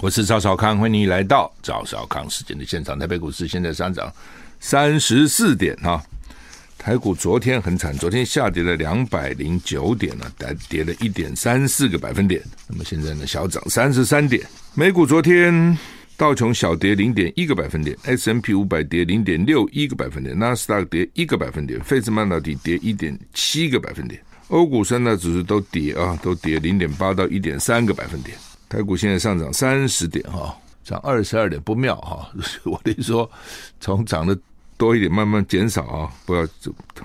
我是赵少康，欢迎你来到赵少康时间的现场。台北股市现在上涨三十四点哈，台股昨天很惨，昨天下跌了两百零九点呢，跌跌了一点三四个百分点。那么现在呢，小涨三十三点。美股昨天道琼小跌零点一个百分点，S&P 五百跌零点六一个百分点，纳斯达克跌一个百分点，费兹曼到底跌一点七个百分点。欧股三大指数都跌啊，都跌零点八到一点三个百分点。台股现在上涨三十点哈，涨二十二点不妙哈。我得说，从涨的多一点慢慢减少啊，不要，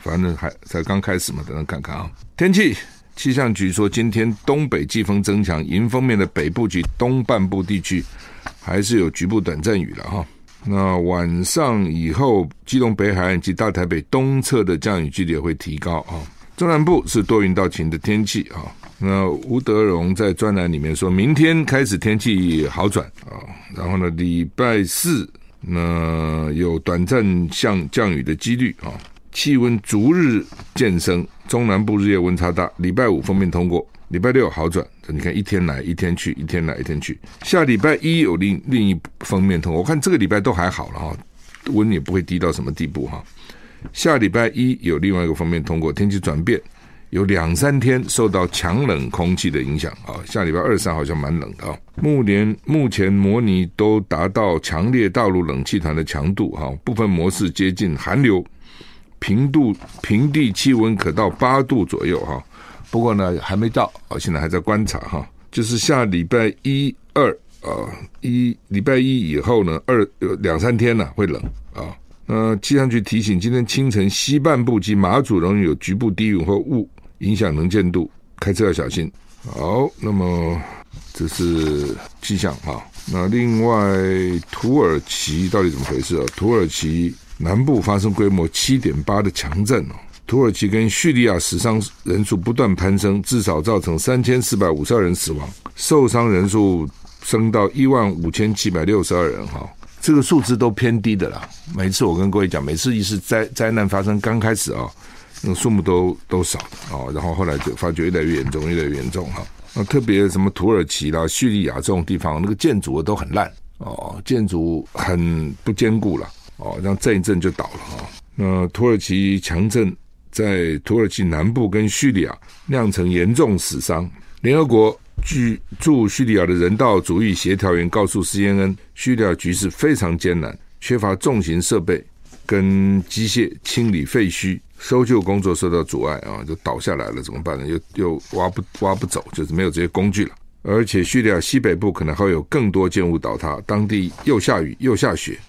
反正还才刚开始嘛，等等看看啊。天气气象局说，今天东北季风增强，迎风面的北部及东半部地区还是有局部短暂雨了哈。那晚上以后，基隆北海岸及大台北东侧的降雨几率也会提高啊。中南部是多云到晴的天气啊。那吴德荣在专栏里面说，明天开始天气好转啊，然后呢，礼拜四那有短暂降降雨的几率啊，气温逐日渐升，中南部日夜温差大。礼拜五封面通过，礼拜六好转，你看一天来一天去，一天来一天去。下礼拜一有另另一锋面通过，我看这个礼拜都还好了哈，温也不会低到什么地步哈。下礼拜一有另外一个方面通过，天气转变。有两三天受到强冷空气的影响啊，下礼拜二三好像蛮冷的啊。目前目前模拟都达到强烈大陆冷气团的强度哈，部分模式接近寒流，平度平地气温可到八度左右哈。不过呢还没到啊，现在还在观察哈。就是下礼拜一二啊，一礼拜一以后呢，二两三天呢会冷啊。那气象局提醒，今天清晨西半部及马祖容易有局部低云或雾。影响能见度，开车要小心。好，那么这是气象哈。那另外，土耳其到底怎么回事啊？土耳其南部发生规模七点八的强震哦。土耳其跟叙利亚死伤人数不断攀升，至少造成三千四百五十二人死亡，受伤人数升到一万五千七百六十二人哈。这个数字都偏低的啦。每次我跟各位讲，每次一次灾灾难发生刚开始啊。那数目都都少哦，然后后来就发觉越来越严重，越来越严重哈。那特别什么土耳其啦、叙利亚这种地方，那个建筑都很烂哦，建筑很不坚固了哦，这样震一震就倒了哈。那土耳其强震在土耳其南部跟叙利亚酿成严重死伤。联合国驻驻叙利亚的人道主义协调员告诉 CNN，叙利亚局势非常艰难，缺乏重型设备跟机械清理废墟。搜救工作受到阻碍啊，就倒下来了，怎么办呢？又又挖不挖不走，就是没有这些工具了。而且叙利亚西北部可能还有更多建物倒塌，当地又下雨又下雪，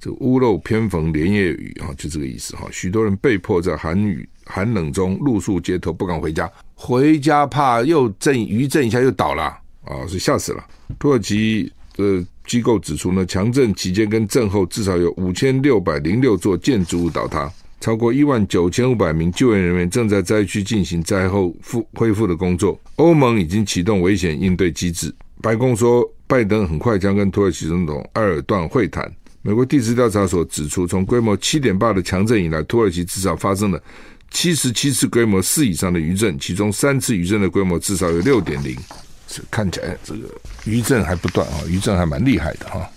这屋漏偏逢连夜雨啊，就这个意思哈。许多人被迫在寒雨寒冷中露宿街头，不敢回家，回家怕又震余震一下又倒了啊，是吓死了。土耳其的机构指出呢，强震期间跟震后至少有五千六百零六座建筑物倒塌。超过一万九千五百名救援人员正在灾区进行灾后复恢复的工作。欧盟已经启动危险应对机制。白宫说，拜登很快将跟土耳其总统埃尔段会谈。美国地质调查所指出，从规模七点八的强震以来，土耳其至少发生了七十七次规模四以上的余震，其中三次余震的规模至少有六点零。这看起来这个余震还不断啊，余震还蛮厉害的哈。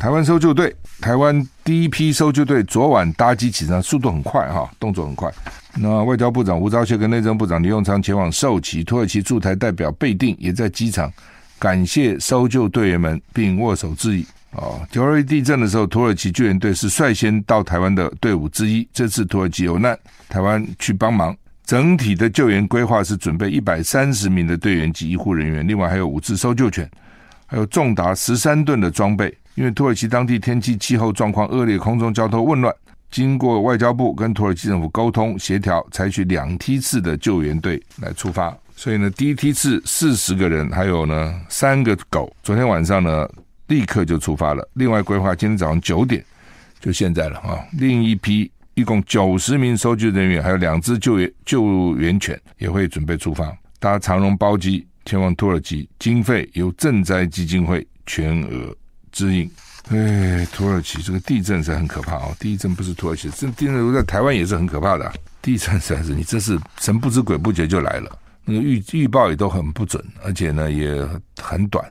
台湾搜救队，台湾第一批搜救队昨晚搭机起床，速度很快哈，动作很快。那外交部长吴钊燮跟内政部长李永昌前往受旗，土耳其驻台代表贝定也在机场感谢搜救队员们，并握手致意。哦，九二一地震的时候，土耳其救援队是率先到台湾的队伍之一。这次土耳其有难，台湾去帮忙。整体的救援规划是准备一百三十名的队员及医护人员，另外还有五只搜救犬，还有重达十三吨的装备。因为土耳其当地天气气候状况恶劣，空中交通混乱，经过外交部跟土耳其政府沟通协调，采取两梯次的救援队来出发。所以呢，第一梯次四十个人，还有呢三个狗，昨天晚上呢立刻就出发了。另外规划今天早上九点，就现在了啊。另一批一共九十名搜救人员，还有两只救援救援犬也会准备出发，搭长荣包机前往土耳其，经费由赈灾基金会全额。指引，哎，土耳其这个地震是很可怕哦。地震不是土耳其，这地震如果在台湾也是很可怕的。地震实在是你这是神不知鬼不觉就来了，那个预预报也都很不准，而且呢也很短。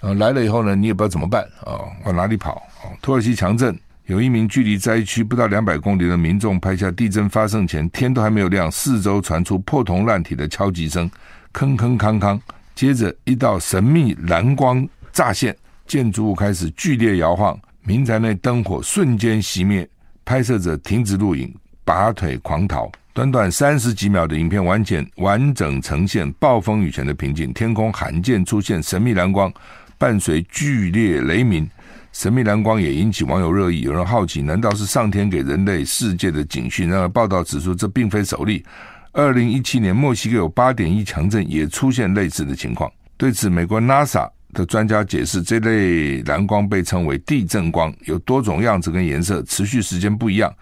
啊，来了以后呢，你也不知道怎么办啊，往哪里跑啊？土耳其强震，有一名距离灾区不到两百公里的民众拍下地震发生前天都还没有亮，四周传出破铜烂铁的敲击声，铿铿锵锵，接着一道神秘蓝光乍现，建筑物开始剧烈摇晃，民宅内灯火瞬间熄灭，拍摄者停止录影，拔腿狂逃。短短三十几秒的影片，完全完整呈现暴风雨前的平静。天空罕见出现神秘蓝光，伴随剧烈雷鸣。神秘蓝光也引起网友热议。有人好奇，难道是上天给人类世界的警讯？然而，报道指出，这并非首例。二零一七年，墨西哥有八点一强震，也出现类似的情况。对此，美国 NASA 的专家解释，这类蓝光被称为地震光，有多种样子跟颜色，持续时间不一样。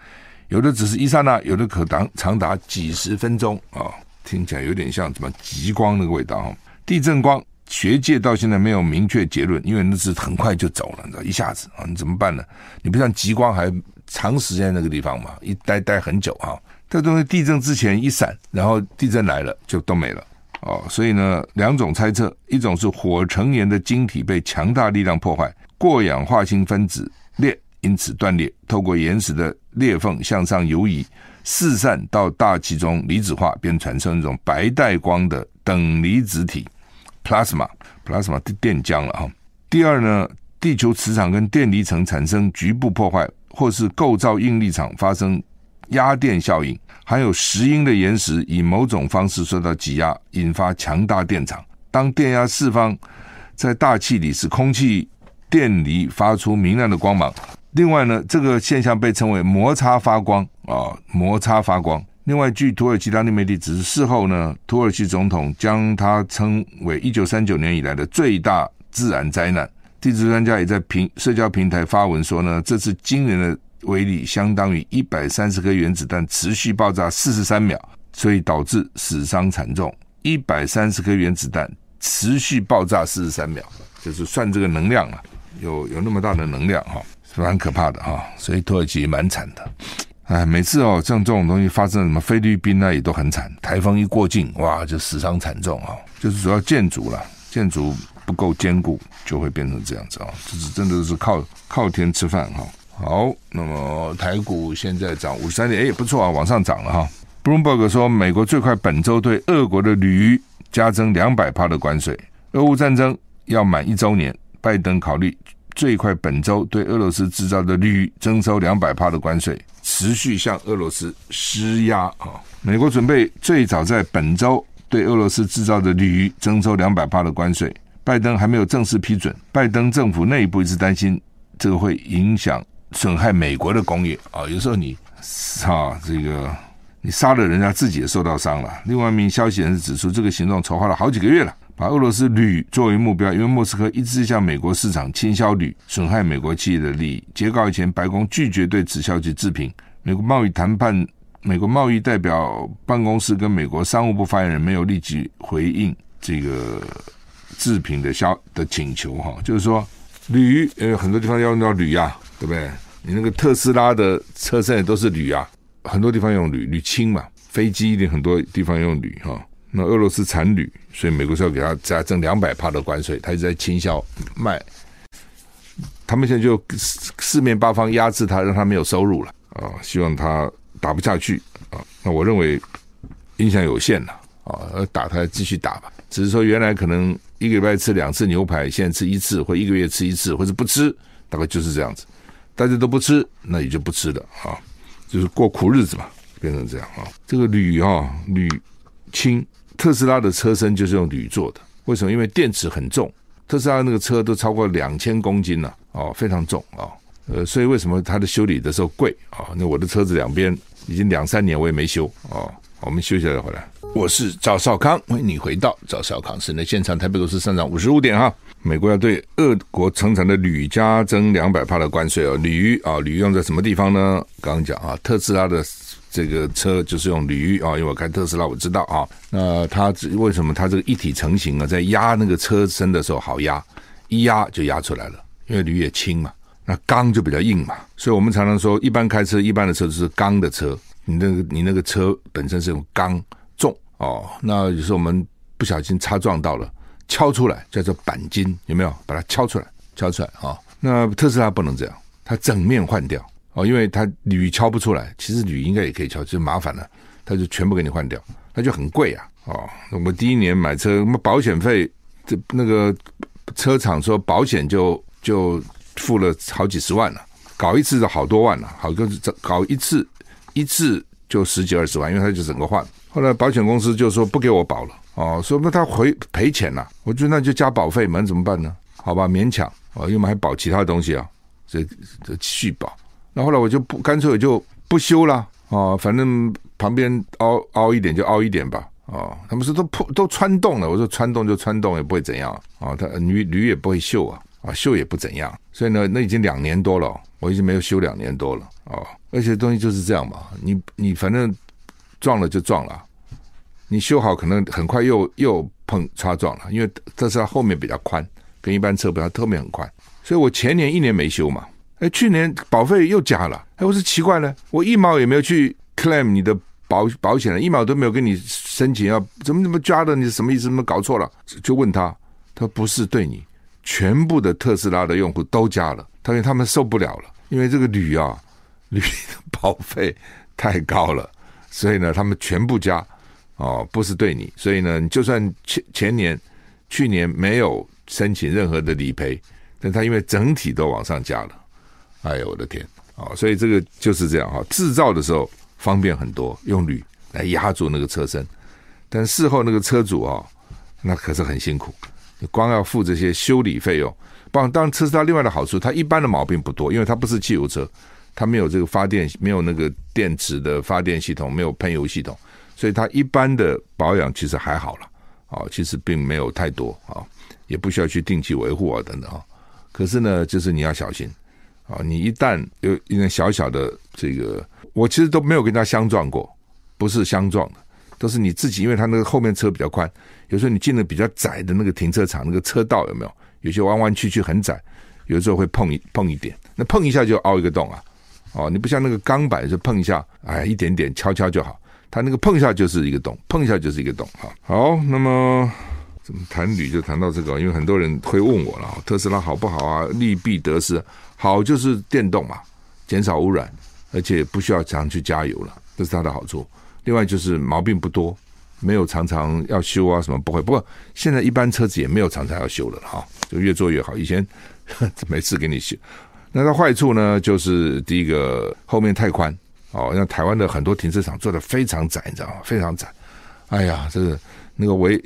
有的只是一刹那，有的可长长达几十分钟啊、听起来有点像什么极光那个味道哈。地震光学界到现在没有明确结论，因为那是很快就走了，你知道，一下子啊，你怎么办呢？你不像极光还长时间那个地方嘛，一待待很久哈。这东西地震之前一闪，然后地震来了就都没了哦。所以呢，两种猜测，一种是火成岩的晶体被强大力量破坏，过氧化氢分子裂。因此断裂，透过岩石的裂缝向上游移，四散到大气中离子化，便产生一种白带光的等离子体 （plasma），plasma 电浆了哈。第二呢，地球磁场跟电离层产生局部破坏，或是构造应力场发生压电效应，含有石英的岩石以某种方式受到挤压，引发强大电场。当电压释放在大气里，使空气电离发出明亮的光芒。另外呢，这个现象被称为摩擦发光啊，摩擦发光。另外，据土耳其当地媒体指出，事后呢，土耳其总统将它称为一九三九年以来的最大自然灾难。地质专家也在平社交平台发文说呢，这次惊人的威力相当于一百三十颗原子弹持续爆炸四十三秒，所以导致死伤惨重。一百三十颗原子弹持续爆炸四十三秒，就是算这个能量啊，有有那么大的能量哈。是蛮可怕的哈，所以土耳其蛮惨的。哎，每次哦，像这种东西发生，什么菲律宾呢也都很惨。台风一过境，哇，就死伤惨重啊。就是主要建筑了，建筑不够坚固，就会变成这样子啊。就是真的是靠靠天吃饭哈。好，那么台股现在涨五十三点，哎，不错啊，往上涨了哈。Bloomberg 说，美国最快本周对俄国的铝加征两百趴的关税。俄乌战争要满一周年，拜登考虑。最快本周对俄罗斯制造的铝征收两百趴的关税，持续向俄罗斯施压啊！美国准备最早在本周对俄罗斯制造的铝征收两百趴的关税，拜登还没有正式批准。拜登政府内部一直担心这个会影响损害美国的工业啊！有时候你啊，这个你杀了人家，自己也受到伤了。另外一名消息人士指出，这个行动筹划了好几个月了。把俄罗斯铝作为目标，因为莫斯科一直向美国市场倾销铝，损害美国企业的利益。截稿以前，白宫拒绝对此消息置评。美国贸易谈判，美国贸易代表办公室跟美国商务部发言人没有立即回应这个置评的消的请求。哈，就是说铝，呃，很多地方要用到铝啊，对不对？你那个特斯拉的车身也都是铝啊，很多地方用铝，铝轻嘛，飞机一定很多地方用铝哈。那俄罗斯产铝，所以美国是要给他加征两百帕的关税，他一直在倾销卖。他们现在就四面八方压制他，让他没有收入了啊！希望他打不下去啊！那我认为影响有限了啊！要打他继续打吧，只是说原来可能一个礼拜吃两次牛排，现在吃一次，或一个月吃一次，或者不吃，大概就是这样子。大家都不吃，那也就不吃了啊！就是过苦日子嘛，变成这样啊！这个铝啊，铝轻。特斯拉的车身就是用铝做的，为什么？因为电池很重，特斯拉那个车都超过两千公斤了，哦，非常重啊，呃，所以为什么它的修理的时候贵啊？那我的车子两边已经两三年我也没修啊，我们休息了回来。我是赵少康，欢迎你回到赵少康室内现场。台北股市上涨五十五点哈，美国要对俄国生产的铝加征两百帕的关税哦，铝啊，铝用在什么地方呢？刚刚讲啊，特斯拉的。这个车就是用铝啊，因为我开特斯拉，我知道啊。那它为什么它这个一体成型啊，在压那个车身的时候好压，一压就压出来了，因为铝也轻嘛，那钢就比较硬嘛。所以我们常常说，一般开车，一般的车都是钢的车，你那个你那个车本身是用钢重哦。那有时候我们不小心擦撞到了，敲出来，叫做钣金，有没有？把它敲出来，敲出来啊、哦！那特斯拉不能这样，它整面换掉哦，因为它铝敲不出来，其实铝应该也可以敲，就麻烦了，它就全部给你换掉，它就很贵啊哦。我们第一年买车，那保险费，这那个车厂说保险就就付了好几十万了，搞一次就好多万了，好个搞一次一次就十几二十万，因为他就整个换。后来保险公司就说不给我保了。哦，说那他回赔钱了，我觉得那就加保费嘛，怎么办呢？好吧，勉强哦，因为我们还保其他东西啊，这这续保。那后来我就不干脆我就不修了哦，反正旁边凹凹一点就凹一点吧。哦，他们说都破都穿洞了，我说穿洞就穿洞也不会怎样啊，他铝铝也不会锈啊，啊锈也不怎样。所以呢，那已经两年多了，我已经没有修两年多了哦。而且东西就是这样嘛，你你反正撞了就撞了。你修好可能很快又又碰擦撞了，因为特斯拉后面比较宽，跟一般车比较后面很宽，所以我前年一年没修嘛，哎，去年保费又加了，哎，我说奇怪了，我一毛也没有去 claim 你的保保险了，一毛都没有跟你申请要怎么怎么加的，你什么意思？怎么搞错了？就问他，他说不是对你，全部的特斯拉的用户都加了，他说他们受不了了，因为这个铝啊，铝的保费太高了，所以呢，他们全部加。哦，不是对你，所以呢，你就算前前年、去年没有申请任何的理赔，但他因为整体都往上加了，哎呦我的天！哦，所以这个就是这样哈，制造的时候方便很多，用铝来压住那个车身，但事后那个车主啊，那可是很辛苦，光要付这些修理费用。当当然，特斯拉另外的好处，它一般的毛病不多，因为它不是汽油车，它没有这个发电，没有那个电池的发电系统，没有喷油系统。所以它一般的保养其实还好了，啊，其实并没有太多啊，也不需要去定期维护啊等等啊。可是呢，就是你要小心啊，你一旦有一点小小的这个，我其实都没有跟他相撞过，不是相撞的，都是你自己，因为他那个后面车比较宽，有时候你进了比较窄的那个停车场，那个车道有没有？有些弯弯曲曲很窄，有时候会碰一碰一点，那碰一下就凹一个洞啊，哦，你不像那个钢板就碰一下，哎，一点点敲敲就好。它那个碰一下就是一个洞，碰一下就是一个洞。哈，好，那么怎么谈铝就谈到这个，因为很多人会问我了，特斯拉好不好啊？利弊得失，好就是电动嘛，减少污染，而且不需要常去加油了，这是它的好处。另外就是毛病不多，没有常常要修啊什么不会。不过现在一般车子也没有常常要修了哈，就越做越好。以前 每次给你修，那它坏处呢，就是第一个后面太宽。哦，像台湾的很多停车场做的非常窄，你知道吗？非常窄。哎呀，这个那个维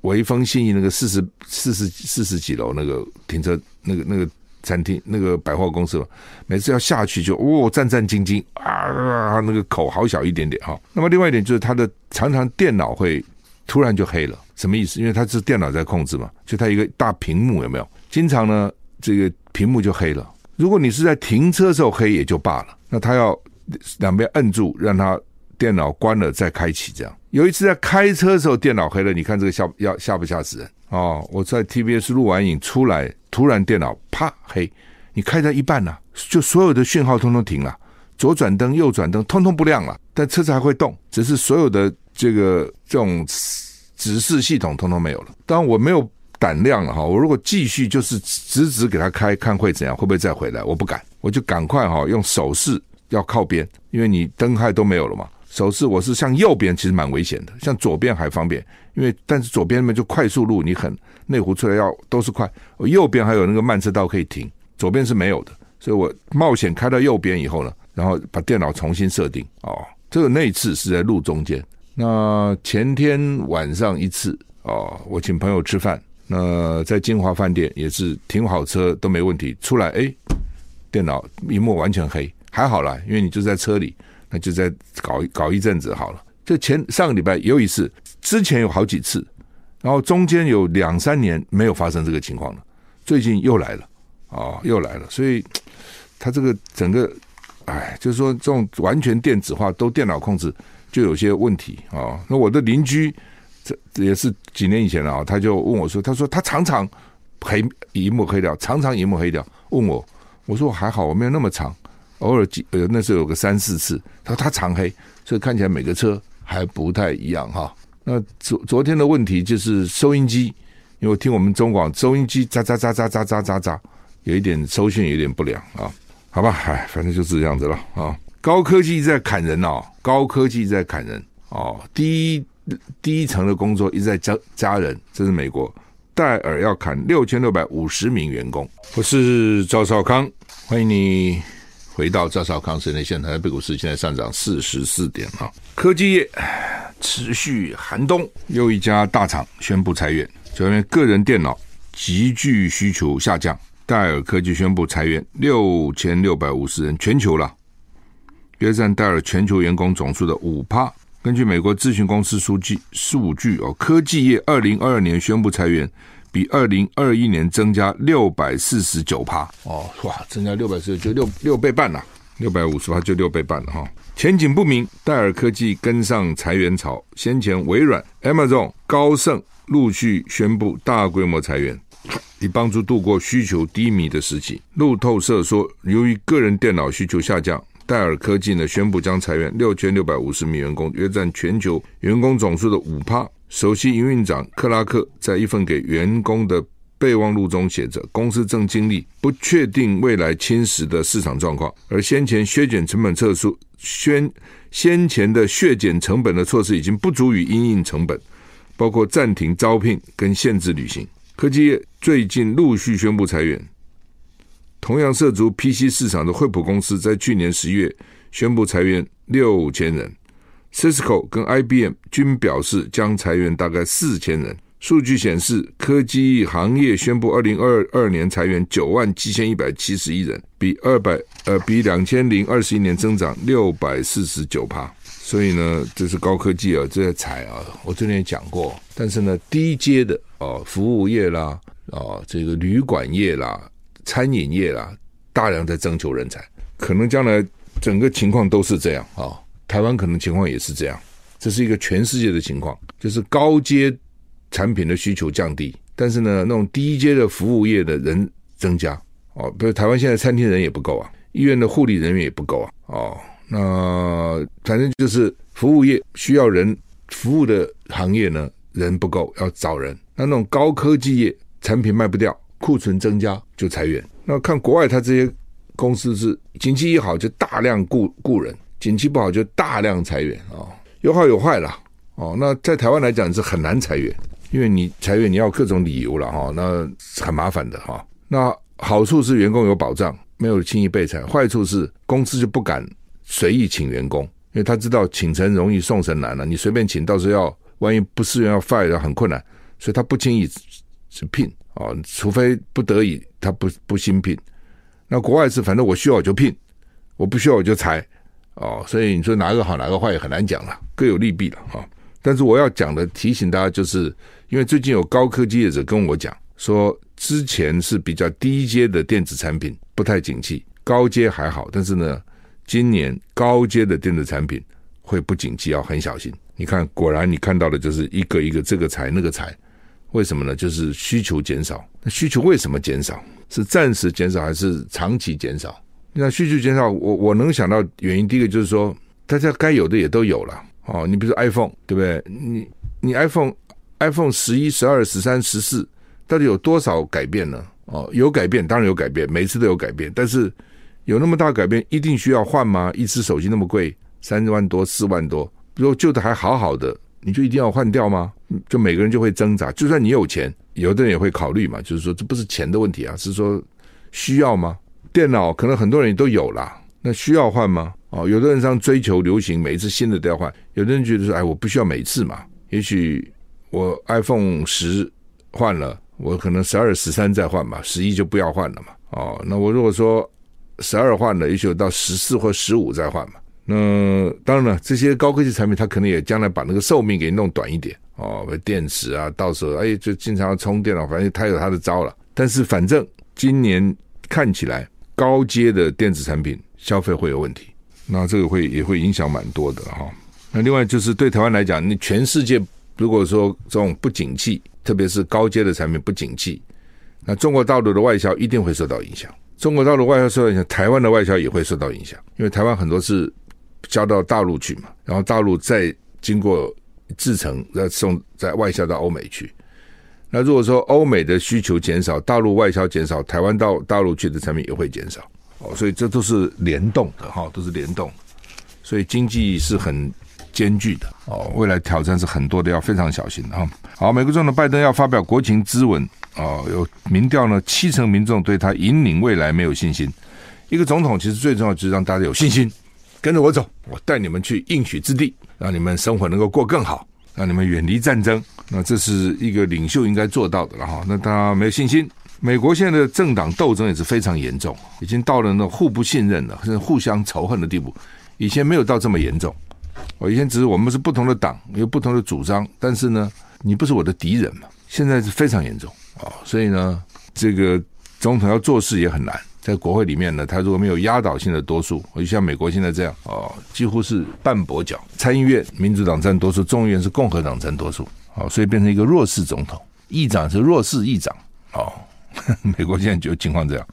维风信义那个四十四十四十几楼那个停车那个那个餐厅那个百货公司，每次要下去就哦战战兢兢啊，那个口好小一点点哈。那么另外一点就是他的常常电脑会突然就黑了，什么意思？因为它是电脑在控制嘛，就它一个大屏幕有没有？经常呢这个屏幕就黑了。如果你是在停车时候黑也就罢了，那他要。两边摁住，让它电脑关了再开启。这样有一次在开车的时候电脑黑了，你看这个吓要吓不吓死人哦？我在 TBS 录完影出来，突然电脑啪黑，你开到一半呢、就所有的讯号通通停了，左转灯、右转灯通通不亮了，但车子还会动，只是所有的这个这种指示系统通通没有了。当然我没有胆量了哈，我如果继续就是直直给他开，看会怎样，会不会再回来？我不敢，我就赶快哈用手势。要靠边，因为你灯害都没有了嘛。手势我是向右边，其实蛮危险的，向左边还方便，因为但是左边嘛就快速路，你很内湖出来要都是快。我右边还有那个慢车道可以停，左边是没有的，所以我冒险开到右边以后呢，然后把电脑重新设定。哦，这个那次是在路中间。那前天晚上一次哦，我请朋友吃饭，那在金华饭店也是停好车都没问题，出来诶，电脑萤幕完全黑。还好啦，因为你就在车里，那就在搞搞一阵子好了。就前上个礼拜有一次，之前有好几次，然后中间有两三年没有发生这个情况了，最近又来了，哦，又来了。所以他这个整个，哎，就是说这种完全电子化都电脑控制，就有些问题啊、哦。那我的邻居这也是几年以前了啊，他就问我说，他说他常常黑萤幕黑掉，常常萤幕黑掉，问我，我说我还好，我没有那么长。偶尔几呃那时候有个三四次，他说他常黑，所以看起来每个车还不太一样哈。那昨昨天的问题就是收音机因为我听我们中广收音机喳喳喳喳喳喳喳喳，有一点收讯有点不良啊。好吧，哎，反正就是这样子了啊。高科技在砍人哦，高科技在砍人哦。第一第一层的工作一直在加加人，这是美国戴尔要砍六千六百五十名员工。我是赵少康，欢迎你回到赵少康时间现场。台北股市现在上涨四十四点啊。科技业持续寒冬，又一家大厂宣布裁员，就因为个人电脑急剧需求下降。戴尔科技宣布裁员六千六百五十人，全球了，约占戴尔全球员工总数的五趴。根据美国咨询公司数据，数据哦，科技业二零二二年宣布裁员，比二零二一年增加六百四十九趴。哦，哇，增加六百四十九，六六倍半了，六百五十趴就六倍半了哈。前景不明，戴尔科技跟上裁员潮，先前微软、Amazon、高盛陆续宣布大规模裁员。以帮助度过需求低迷的时期。路透社说，由于个人电脑需求下降，戴尔科技呢宣布将裁员六千六百五十名员工，约占全球员工总数的五趴。首席营运长克拉克在一份给员工的备忘录中写着：“公司正经历不确定未来侵蚀的市场状况，而先前削减成本测速宣先前的削减成本的措施已经不足以因应成本，包括暂停招聘跟限制旅行。”科技业最近陆续宣布裁员，同样涉足 PC 市场的惠普公司在去年十月宣布裁员六千人，Cisco 跟 IBM 均表示将裁员大概四千人。数据显示，科技行业宣布二零二二年裁员九万七千一百七十一人，比二百呃比两千零二十一年增长六百四十九趴。所以呢，这是高科技啊，这些裁啊，我之前也讲过。但是呢，低阶的哦，服务业啦，哦，这个旅馆业啦，餐饮业啦，大量在征求人才，可能将来整个情况都是这样啊、台湾可能情况也是这样，这是一个全世界的情况，就是高阶产品的需求降低，但是呢，那种低阶的服务业的人增加哦。比如台湾现在餐厅人也不够啊，医院的护理人员也不够啊，哦。那反正就是服务业需要人，服务的行业呢，人不够，要找人。那那种高科技业产品卖不掉，库存增加就裁员。那看国外，他这些公司是景气一好就大量雇雇人，景气不好就大量裁员啊、哦，有好有坏啦。哦。那在台湾来讲是很难裁员，因为你裁员你要各种理由了哈，那很麻烦的哈。那好处是员工有保障，没有轻易被裁；坏处是公司就不敢。随意请员工，因为他知道请神容易送神难了。你随便请，到时候要万一不适应要 fire 很困难，所以他不轻易是聘啊、哦，除非不得已，他不不新聘。那国外是反正我需要我就聘，我不需要我就裁哦。所以你说哪个好哪个坏也很难讲了，各有利弊了哈、但是我要讲的提醒大家，就是因为最近有高科技业者跟我讲说，之前是比较低阶的电子产品不太景气，高阶还好，但是呢。今年高阶的电子产品会不景气，要很小心。你看，果然你看到的就是一个一个这个财那个财，为什么呢？就是需求减少。那需求为什么减少？是暂时减少还是长期减少？那需求减少，我我能想到原因，第一个就是说，大家该有的也都有了哦。你比如说 iPhone，对不对？你你 iPhone iPhone 十一、十二、十三、十四，到底有多少改变呢？哦，有改变，当然有改变，每次都有改变，但是。有那么大改变，一定需要换吗？一只手机那么贵，三万多、四万多，如果旧的还好好的，你就一定要换掉吗？就每个人就会挣扎。就算你有钱，有的人也会考虑嘛，就是说这不是钱的问题啊，是说需要吗？电脑可能很多人都有啦，那需要换吗？哦，有的人上追求流行，每一次新的都要换。有的人觉得说，哎，我不需要每次嘛，也许我 iPhone 十换了，我可能十二、十三再换嘛，十一就不要换了嘛。哦，那我如果说。十二换了，也许到十四或十五再换嘛。那当然了，这些高科技产品，它可能也将来把那个寿命给弄短一点哦，电池啊，到时候哎，就经常要充电了，反正它有它的招了。但是反正今年看起来高阶的电子产品消费会有问题，那这个会也会影响蛮多的哈。那另外就是对台湾来讲，你全世界如果说这种不景气，特别是高阶的产品不景气，那中国大陆的外销一定会受到影响。中国大陆外销受到影响，台湾的外销也会受到影响，因为台湾很多是交到大陆去嘛，然后大陆再经过制成再送再外销到欧美去，那如果说欧美的需求减少，大陆外销减少，台湾到大陆去的产品也会减少哦，所以这都是联动的哈，都是联动，所以经济是很艰巨的哦，未来挑战是很多的，要非常小心哈。好，美国总统拜登要发表国情咨文哦，有民调呢，七成民众对他引领未来没有信心。一个总统其实最重要就是让大家有信心，跟着我走，我带你们去应许之地，让你们生活能够过更好，让你们远离战争。那这是一个领袖应该做到的了哈。那他没有信心。美国现在的政党斗争也是非常严重，已经到了那互不信任了，甚至互相仇恨的地步。以前没有到这么严重。我以前只是我们是不同的党，有不同的主张，但是呢，你不是我的敌人嘛。现在是非常严重啊，所以呢，这个总统要做事也很难。在国会里面呢，他如果没有压倒性的多数，就像美国现在这样哦，几乎是半跛脚。参议院民主党占多数，众议院是共和党占多数，哦，所以变成一个弱势总统，议长是弱势议长，哦，美国现在就情况这样，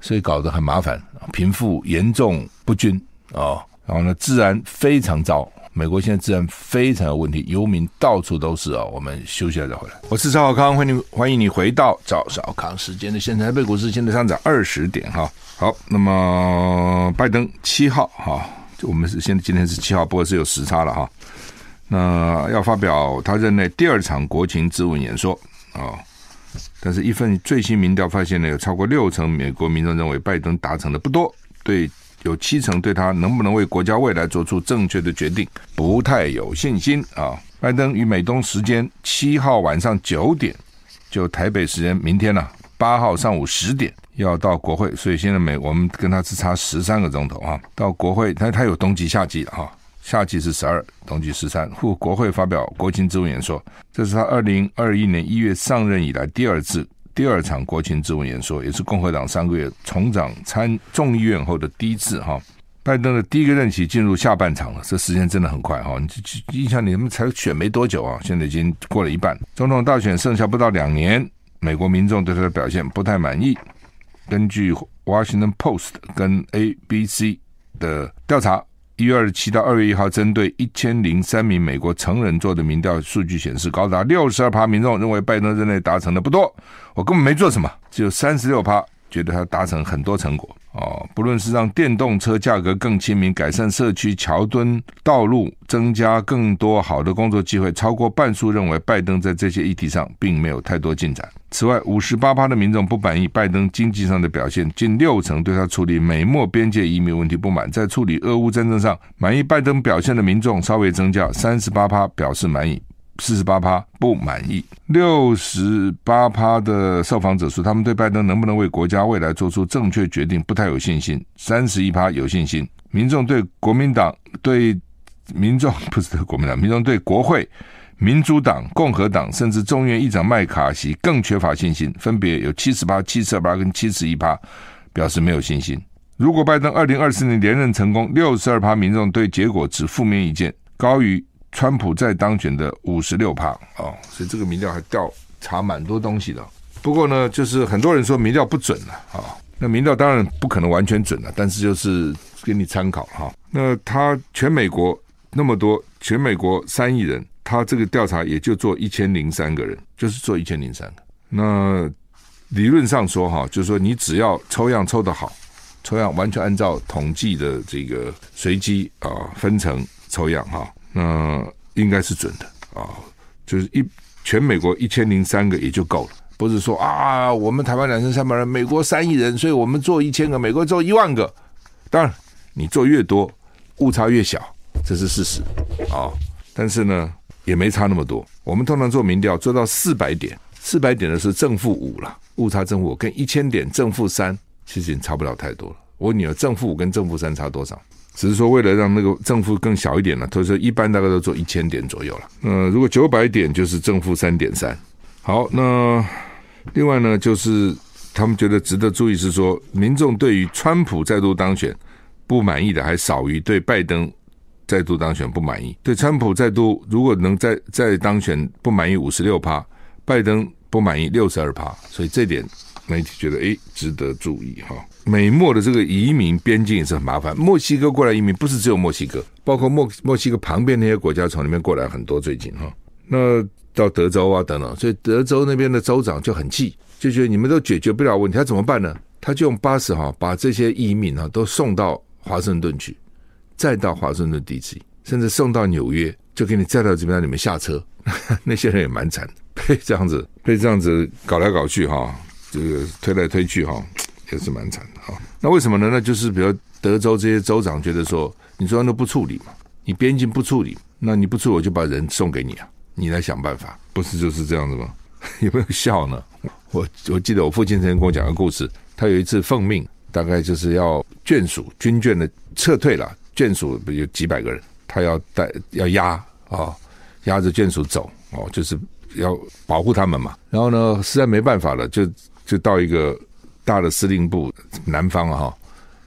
所以搞得很麻烦，贫富严重不均，哦，然后呢，治安非常糟。美国现在治安非常有问题，游民到处都是啊、我们休息了再回来。我是赵少康，欢迎，欢迎你回到赵少康时间的现在。台北股市现在上涨二十点哈。好，那么拜登七号哈，我们是现在今天是七号，不过是有时差了哈。那要发表他任内第二场国情咨文演说啊，但是一份最新民调发现呢，有超过六成美国民众认为拜登达成的不多，对。有七成对他能不能为国家未来做出正确的决定不太有信心啊。拜登于美东时间七号晚上九点，就台北时间明天呢八号上午十点要到国会，所以现在美我们跟他只差十三个钟头啊。到国会，他他有冬季夏季哈，夏季是十二，冬季十三，赴国会发表国情咨文演说，这是他二零二一年一月上任以来第二次。第二场国情咨文演说，也是共和党三个月重掌参众议院后的第一次哈。拜登的第一个任期进入下半场了，这时间真的很快哈。你印象你们才选没多久啊，现在已经过了一半。总统大选剩下不到两年，美国民众对他的表现不太满意。根据 Washington Post 跟 ABC 的调查。一月二十七到二月一号，针对一千零三名美国成人做的民调数据显示，高达六十二趴民众认为拜登任内达成的不多，我根本没做什么，只有三十六趴觉得他达成很多成果。哦，不论是让电动车价格更亲民，改善社区桥墩道路，增加更多好的工作机会，超过半数认为拜登在这些议题上并没有太多进展。此外，五十八趴的民众不满意拜登经济上的表现，近六成对他处理美墨边界移民问题不满，在处理俄乌战争上满意拜登表现的民众稍微增加，三十八趴表示满意。四十八趴不满意，六十八趴的受访者说，他们对拜登能不能为国家未来做出正确决定不太有信心。三十一趴有信心。民众对国民党、对民众 不是对国民党，民众对国会、民主党、共和党，甚至众议院议长麦卡锡更缺乏信心。分别有七十八、七十二趴跟七十一趴表示没有信心。如果拜登二零二四年连任成功，六十二趴民众对结果持负面意见，高于。川普再当选的五十六趴啊，所以这个民调还调查蛮多东西的。不过呢，就是很多人说民调不准了啊。那民调当然不可能完全准了，但是就是给你参考哈。那他全美国那么多，全美国三亿人，他这个调查也就做一千零三个人，就是做一千零三个。那理论上说哈，就是说你只要抽样抽得好，抽样完全按照统计的这个随机啊分成抽样哈。那应该是准的啊，就是一全美国一千零三个也就够了，不是说啊，我们台湾两千三百人，美国三亿人，所以我们做一千个，美国做一万个。当然，你做越多，误差越小，这是事实啊。但是呢，也没差那么多。我们通常做民调做到四百点，四百点的是正负五了，误差正负五，跟一千点正负三，其实已经差不了太多了。我问你，正负五跟正负三差多少？只是说，为了让那个正负更小一点呢，所以说一般大概都做一千点左右了。呃，如果九百点就是正负三点三。好，那另外呢，就是他们觉得值得注意是说，民众对于川普再度当选不满意的还少于对拜登再度当选不满意。对川普再度如果能再再当选不满意五十六趴，拜登不满意六十二趴，所以这点。媒体觉得诶，值得注意哈。美墨的这个移民边境也是很麻烦。墨西哥过来移民不是只有墨西哥，包括墨墨西哥旁边那些国家从那边过来很多最近哈。那到德州啊等等，所以德州那边的州长就很气，就觉得你们都解决不了问题，他怎么办呢？他就用巴士哈把这些移民啊都送到华盛顿去，再到华盛顿 DC，甚至送到纽约，就给你载到这边让你们下车。那些人也蛮惨，被这样子被这样子搞来搞去哈，这个推来推去哈，也是蛮惨的哈。那为什么呢？那就是比如德州这些州长觉得说，你说都不处理嘛，你边境不处理，那你不处理我就把人送给你啊，你来想办法，不是就是这样子吗？有没有效呢？我我记得我父亲曾经跟我讲个故事，他有一次奉命，大概就是要眷属军眷的撤退了，眷属有几百个人，他要带要押啊。哦押着眷属走哦，就是要保护他们嘛。然后呢，实在没办法了，就就到一个大的司令部南方啊，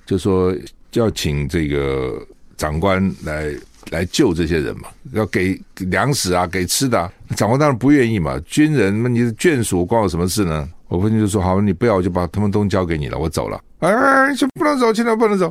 就说要请这个长官来来救这些人嘛，要给粮食啊，给吃的。长官当然不愿意嘛，军人嘛，你的眷属关我什么事呢？我父亲就说：“好，你不要，我就把他们都交给你了，我走了。”哎，就不能走，现在不能走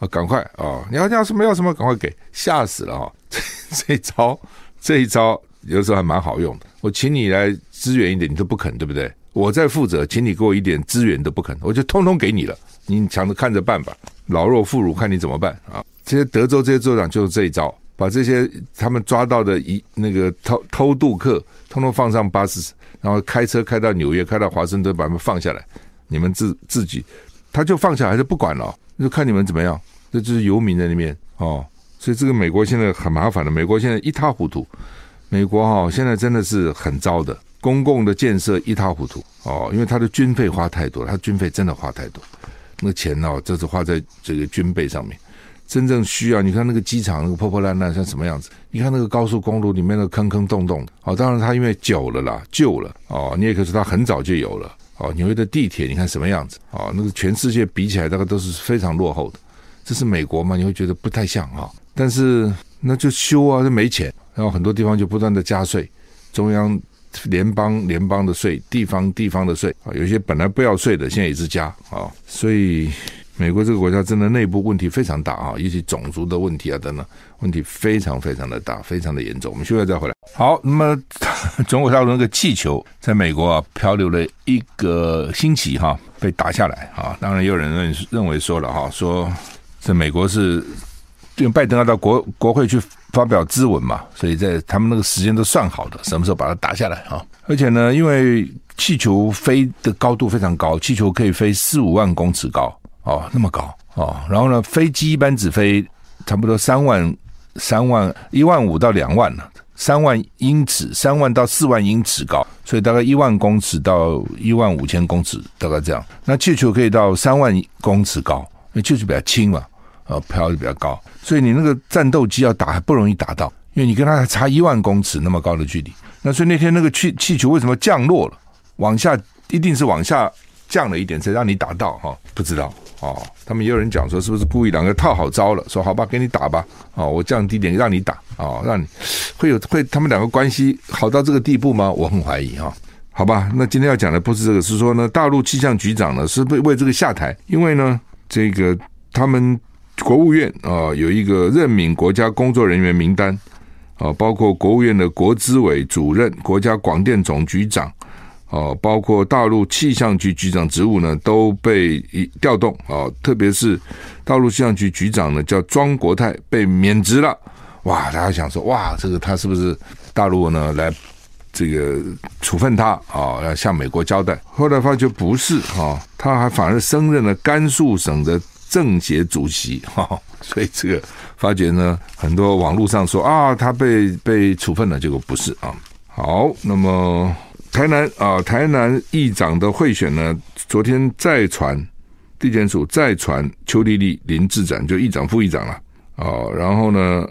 啊！赶快啊！你要要什么要什么，赶快给，吓死了哈！这这招。这一招有的时候还蛮好用的。我请你来支援一点，你都不肯，对不对？我在负责，请你给我一点资源都不肯，我就通通给你了。你抢着看着办吧，老弱妇孺看你怎么办啊！这些德州这些州长就是这一招，把这些他们抓到的一那个偷偷渡客，通通放上巴士，然后开车开到纽约，开到华盛顿，把他们放下来。你们自自己，他就放下来还是不管了，就看你们怎么样。这就是游民在那边哦。所以这个美国现在很麻烦的，美国现在一塌糊涂。美国哈、哦、现在真的是很糟的，公共的建设一塌糊涂哦，因为他的军费花太多，他军费真的花太多，那个钱哦，这是花在这个军备上面。真正需要，你看那个机场那个破破烂烂像什么样子？你看那个高速公路里面的坑坑洞洞的哦，当然它因为久了啦，旧了哦，你也可以说它很早就有了哦。纽约的地铁你看什么样子哦？那个全世界比起来，大概都是非常落后的。这是美国嘛？你会觉得不太像哈。但是那就修啊，就没钱，然后很多地方就不断的加税，中央联邦联邦的税，地方地方的税啊，有些本来不要税的，现在也是加啊，所以美国这个国家真的内部问题非常大啊，尤其种族的问题啊等等，问题非常非常的大，非常的严重。我们休息再回来。好，那么 中国大陆那个气球在美国啊漂流了一个星期哈，被打下来啊，当然也有人认认为说了哈，说这美国是。因为拜登要到国国会去发表咨文嘛，所以在他们那个时间都算好的，什么时候把它打下来啊？而且呢，因为气球飞的高度非常高，气球可以飞四五万公尺高哦，那么高哦。然后呢，飞机一般只飞差不多三万、三万、一万五到两万呢，三万英尺、三万到四万英尺高，所以大概一万公尺到一万五千公尺，大概这样。那气球可以到三万公尺高，因为气球比较轻嘛。呃，飘的比较高，所以你那个战斗机要打还不容易打到，因为你跟它还差一万公尺那么高的距离。那所以那天那个气气球为什么降落了？往下一定是往下降了一点才让你打到哈、不知道哦。他们也有人讲说是不是故意两个套好招了？说好吧，给你打吧。哦，我降低点让你打哦，让你会有会他们两个关系好到这个地步吗？我很怀疑哈、好吧，那今天要讲的不是这个，是说呢，大陆气象局长呢是为为这个下台，因为呢这个他们。国务院啊，有一个任命国家工作人员名单啊，包括国务院的国资委主任、国家广电总局长啊，包括大陆气象局局长职务呢，都被一调动啊。特别是大陆气象局局长呢，叫庄国泰被免职了。哇，大家想说，哇，这个他是不是大陆呢来这个处分他啊？要向美国交代？后来发觉不是啊，他还反而升任了甘肃省的。政协主席 哈，所以这个发觉呢，很多网络上说啊，他被被处分了，结果不是啊。好，那么台南啊，台南议长的贿选呢，昨天再传地检署再传邱丽丽、林志展，就议长、副议长了啊。然后呢，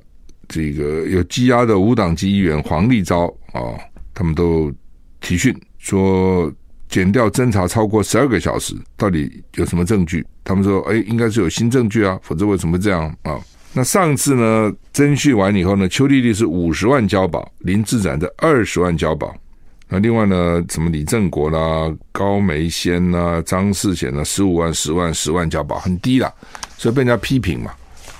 这个有羁押的无党籍议员黄立昭啊，他们都提讯说。减掉侦查超过十二个小时，到底有什么证据？他们说：“哎，应该是有新证据啊，否则为什么这样啊？”那上次呢，侦讯完以后呢，邱丽丽是五十万交保，林志展的二十万交保。那另外呢，什么李正国啦、高梅仙啦、张世贤啦，十五万、十万、十万交保，很低啦，所以被人家批评嘛。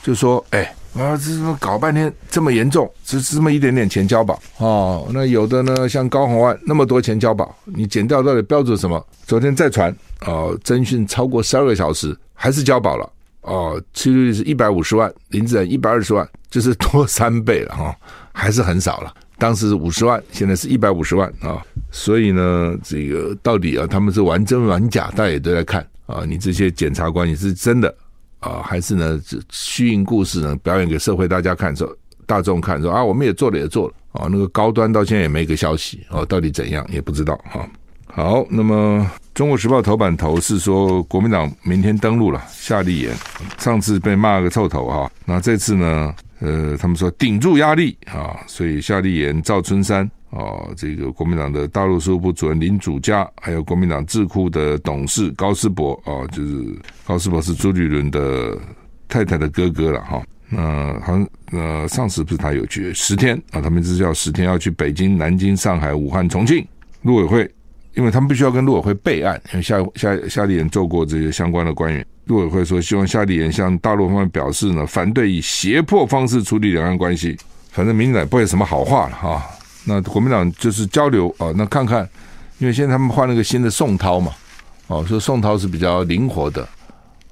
就说：“哎，啊，这怎么搞半天这么严重？只这么一点点钱交保哦。那有的呢，像高虹安那么多钱交保，你减掉到底标准什么？昨天再传哦，侦讯超过十二个小时，还是交保了哦。利率是一百五十万，林子人一百二十万，就是多三倍了哈、还是很少了。当时是五十万，现在是一百五十万啊、所以呢，这个到底啊，他们是玩真玩假，大家也都在看啊。你这些检察官，你是真的？”啊，还是呢，虚应故事呢，表演给社会大家看，说大众看，说啊，我们也做了，也做了啊。那个高端到现在也没个消息哦，到底怎样也不知道哈。好，那么《中国时报》头版头是说，国民党明天登陆了，夏立言上次被骂个臭头哈，那这次呢，呃，他们说顶住压力啊，所以夏立言、赵春山。哦，这个国民党的大陆事务部主任林祖嘉，还有国民党智库的董事高斯博，哦，就是高斯博是朱立伦的太太的哥哥了哈。那好像呃，上次不是他有去十天啊，他们是叫十天要去北京、南京、上海、武汉、重庆。陆委会，因为他们必须要跟陆委会备案，因为夏夏夏立言做过这些相关的官员。陆委会说，希望夏立言向大陆方面表示呢，反对以胁迫方式处理两岸关系。反正民进党不会有什么好话了哈。那国民党就是交流啊，那看看，因为现在他们换了个新的宋涛嘛，哦，说宋涛是比较灵活的，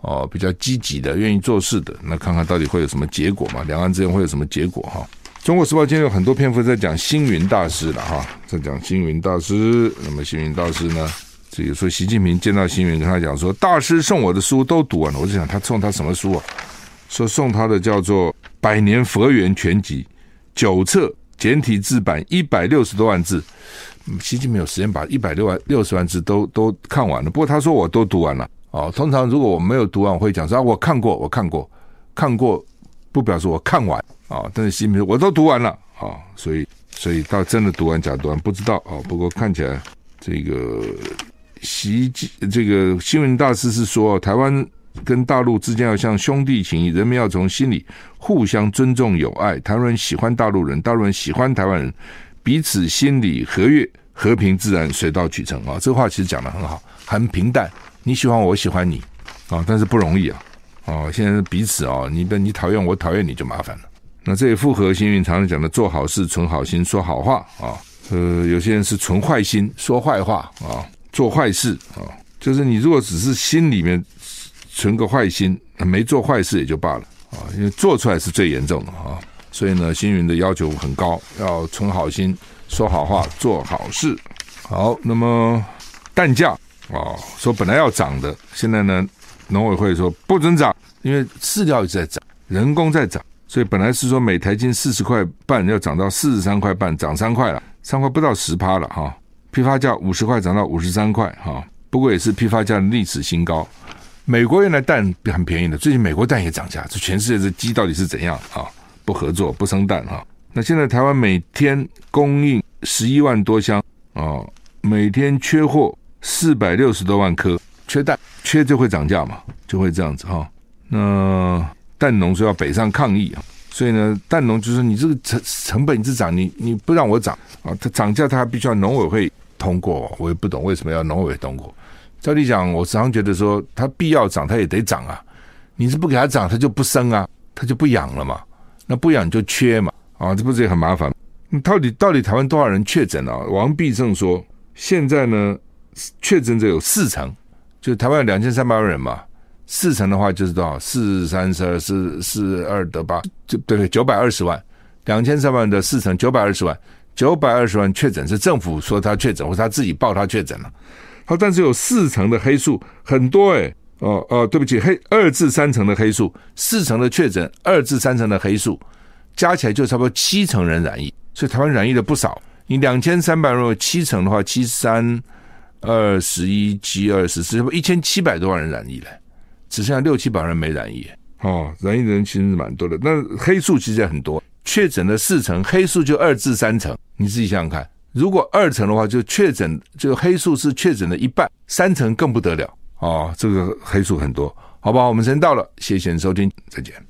哦，比较积极的，愿意做事的，那看看到底会有什么结果嘛？两岸之间会有什么结果哈？中国时报今天有很多篇幅在讲星云大师了哈，在讲星云大师。那么星云大师呢，这个说习近平见到星云跟他讲说，大师送我的书都读完了，我就想他送他什么书啊？说送他的叫做《百年佛缘全集》九册。简体字版一百六十多万字，习近平有时间把一百六万六十万字都都看完了。不过他说我都读完了哦。通常如果我没有读完，我会讲说啊，我看过，我看过，看过不表示我看完啊。但是习近平说我都读完了啊，所以所以到真的读完假读完不知道啊。不过看起来这个习这个新闻大师是说台湾。跟大陆之间要像兄弟情谊，人民要从心里互相尊重友爱。台湾人喜欢大陆人，大陆人喜欢台湾人，彼此心里和悦，和平自然水到渠成啊！这话其实讲得很好，很平淡。你喜欢我，我喜欢你啊，但是不容易啊！哦，现在彼此啊，你你讨厌我，讨厌你就麻烦了。那这也符合幸运常常讲的：做好事、存好心、说好话啊。呃，有些人是存坏心、说坏话啊，做坏事啊。就是你如果只是心里面。存个坏心，没做坏事也就罢了啊，因为做出来是最严重的啊。所以呢，星云的要求很高，要存好心，说好话，做好事。好，那么蛋价啊，说本来要涨的，现在呢，农委会说不准涨，因为饲料一直在涨，人工在涨，所以本来是说每台斤四十块半，要涨到四十三块半，涨三块了，三块不到十趴了哈。批发价五十块涨到五十三块哈，不过也是批发价的历史新高。美国原来蛋很便宜的，最近美国蛋也涨价，这全世界这鸡到底是怎样啊？不合作不生蛋哈。那现在台湾每天供应十一万多箱啊，每天缺货四百六十多万颗，缺蛋缺就会涨价嘛，就会这样子哈。那蛋农说要北上抗议啊，所以呢，蛋农就说你这个成成本一直涨，你你不让我涨啊，它涨价它还必须要农委会通过，我也不懂为什么要农委会通过。照理讲，我时常觉得说，它必要涨，它也得涨啊。你是不给它涨，它就不生啊，它就不养了嘛。那不养就缺嘛，啊，这不是也很麻烦？到底到底台湾多少人确诊啊？王必胜说，现在呢，确诊者有四成，就台湾两千三百万人嘛，四成的话就是多少？四三十二，四四二得八，就对对，九百二十万，两千三万的四成，九百二十万，九百二十万确诊是政府说他确诊，或者他自己报他确诊了。好，但是有四成的黑数，很多哎，哦哦，对不起，黑二至三成的黑数，四成的确诊，二至三成的黑数，加起来就差不多七成人染疫，所以台湾染疫的不少。你两千三百万，七成的话，七三二十一七二十四，差不多一千七百多万人染疫了，只剩下六七百万人没染疫。哦，染疫的人其实是蛮多的，那黑数其实也很多，确诊的四成，黑数就二至三成，你自己想想看。如果二层的话，就确诊，就黑数是确诊的一半，三层更不得了啊，这个黑数很多，好不好？我们时间到了，谢谢你收听，再见。